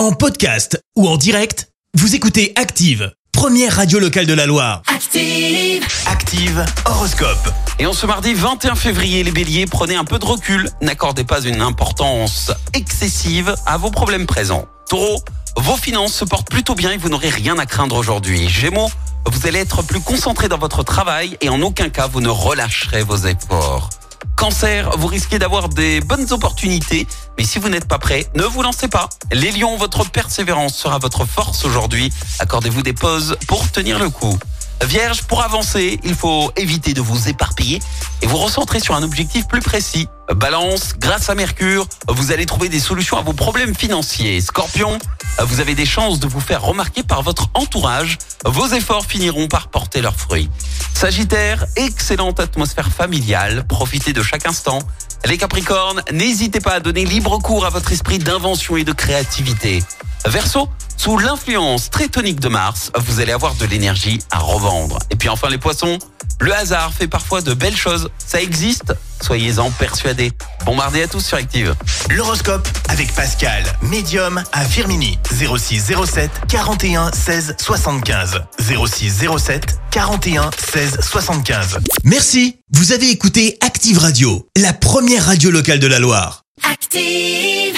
En podcast ou en direct, vous écoutez Active, première radio locale de la Loire. Active. Active Horoscope. Et en ce mardi 21 février, les béliers, prenez un peu de recul. N'accordez pas une importance excessive à vos problèmes présents. Taureau, vos finances se portent plutôt bien et vous n'aurez rien à craindre aujourd'hui. Gémeaux, vous allez être plus concentré dans votre travail et en aucun cas vous ne relâcherez vos efforts. Cancer, vous risquez d'avoir des bonnes opportunités, mais si vous n'êtes pas prêt, ne vous lancez pas. Les lions, votre persévérance sera votre force aujourd'hui. Accordez-vous des pauses pour tenir le coup. Vierge, pour avancer, il faut éviter de vous éparpiller et vous recentrer sur un objectif plus précis. Balance, grâce à Mercure, vous allez trouver des solutions à vos problèmes financiers. Scorpion, vous avez des chances de vous faire remarquer par votre entourage. Vos efforts finiront par porter leurs fruits. Sagittaire, excellente atmosphère familiale, profitez de chaque instant. Les Capricornes, n'hésitez pas à donner libre cours à votre esprit d'invention et de créativité. Verseau, sous l'influence très tonique de Mars, vous allez avoir de l'énergie à revendre. Et puis enfin les poissons, le hasard fait parfois de belles choses. Ça existe, soyez-en persuadés. Bon mardi à tous sur Active. L'horoscope avec Pascal, médium à Firmini. 06 07 41 16 75. 06 07 41 16 75. Merci, vous avez écouté Active Radio, la première radio locale de la Loire. Active.